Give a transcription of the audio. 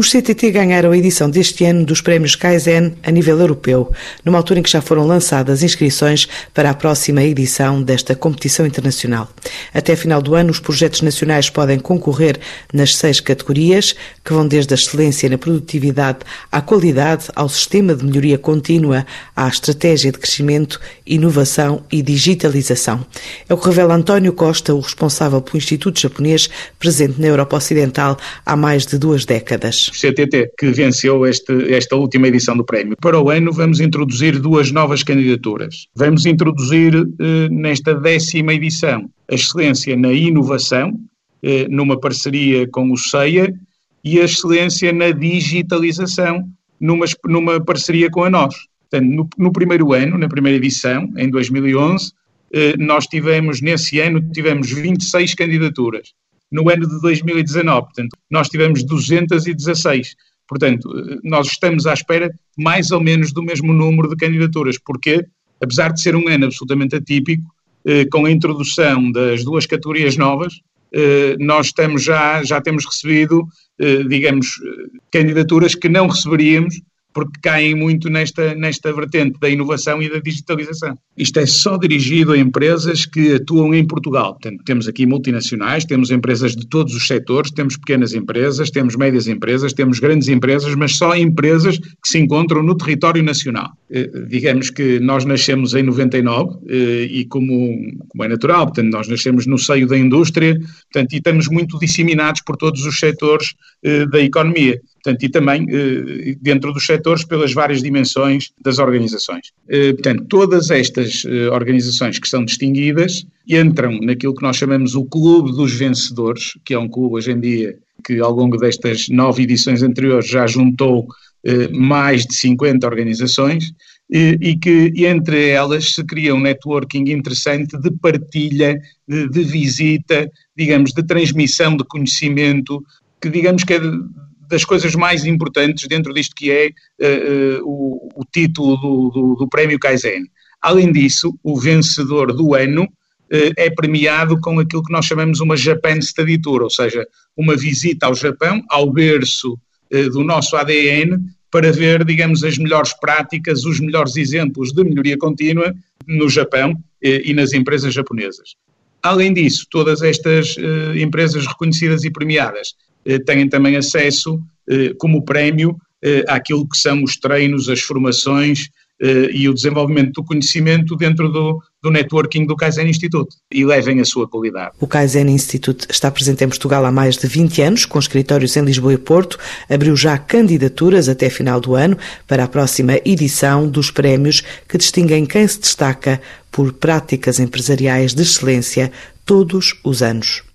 Os CTT ganharam a edição deste ano dos prémios Kaizen a nível europeu, numa altura em que já foram lançadas inscrições para a próxima edição desta competição internacional. Até final do ano, os projetos nacionais podem concorrer nas seis categorias, que vão desde a excelência na produtividade à qualidade, ao sistema de melhoria contínua, à estratégia de crescimento, inovação e digitalização. É o que revela António Costa, o responsável pelo Instituto Japonês, presente na Europa Ocidental há mais de duas décadas. CTT, que venceu este, esta última edição do prémio. Para o ano vamos introduzir duas novas candidaturas. Vamos introduzir eh, nesta décima edição a excelência na inovação, eh, numa parceria com o CEIA, e a excelência na digitalização, numa, numa parceria com a nós. Portanto, no, no primeiro ano, na primeira edição, em 2011, eh, nós tivemos, nesse ano, tivemos 26 candidaturas no ano de 2019. Portanto, nós tivemos 216. Portanto, nós estamos à espera mais ou menos do mesmo número de candidaturas, porque, apesar de ser um ano absolutamente atípico, eh, com a introdução das duas categorias novas, eh, nós estamos já, já temos recebido, eh, digamos, candidaturas que não receberíamos porque caem muito nesta, nesta vertente da inovação e da digitalização. Isto é só dirigido a empresas que atuam em Portugal. Portanto, temos aqui multinacionais, temos empresas de todos os setores, temos pequenas empresas, temos médias empresas, temos grandes empresas, mas só empresas que se encontram no território nacional. Eh, digamos que nós nascemos em 99 eh, e como, como é natural, portanto, nós nascemos no seio da indústria, portanto, e estamos muito disseminados por todos os setores eh, da economia portanto, e também eh, dentro dos setores pelas várias dimensões das organizações. Eh, portanto, todas estas eh, organizações que são distinguidas entram naquilo que nós chamamos o Clube dos Vencedores, que é um clube hoje em dia que ao longo destas nove edições anteriores já juntou mais de 50 organizações e que entre elas se cria um networking interessante de partilha, de, de visita, digamos, de transmissão de conhecimento, que digamos que é das coisas mais importantes dentro disto que é uh, uh, o, o, título do, do, do, Prémio Kaizen. Além disso, o vencedor do ano uh, é premiado com aquilo que nós chamamos uma Japan Study Tour, ou seja, uma visita ao Japão, ao berço do nosso ADN, para ver, digamos, as melhores práticas, os melhores exemplos de melhoria contínua no Japão e nas empresas japonesas. Além disso, todas estas empresas reconhecidas e premiadas têm também acesso, eh, como prémio, eh, àquilo que são os treinos, as formações e o desenvolvimento do conhecimento dentro do, do networking do Kaizen Institute e levem a sua qualidade. O Kaizen Institute está presente em Portugal há mais de 20 anos, com escritórios em Lisboa e Porto. Abriu já candidaturas até final do ano para a próxima edição dos prémios que distinguem quem se destaca por práticas empresariais de excelência todos os anos.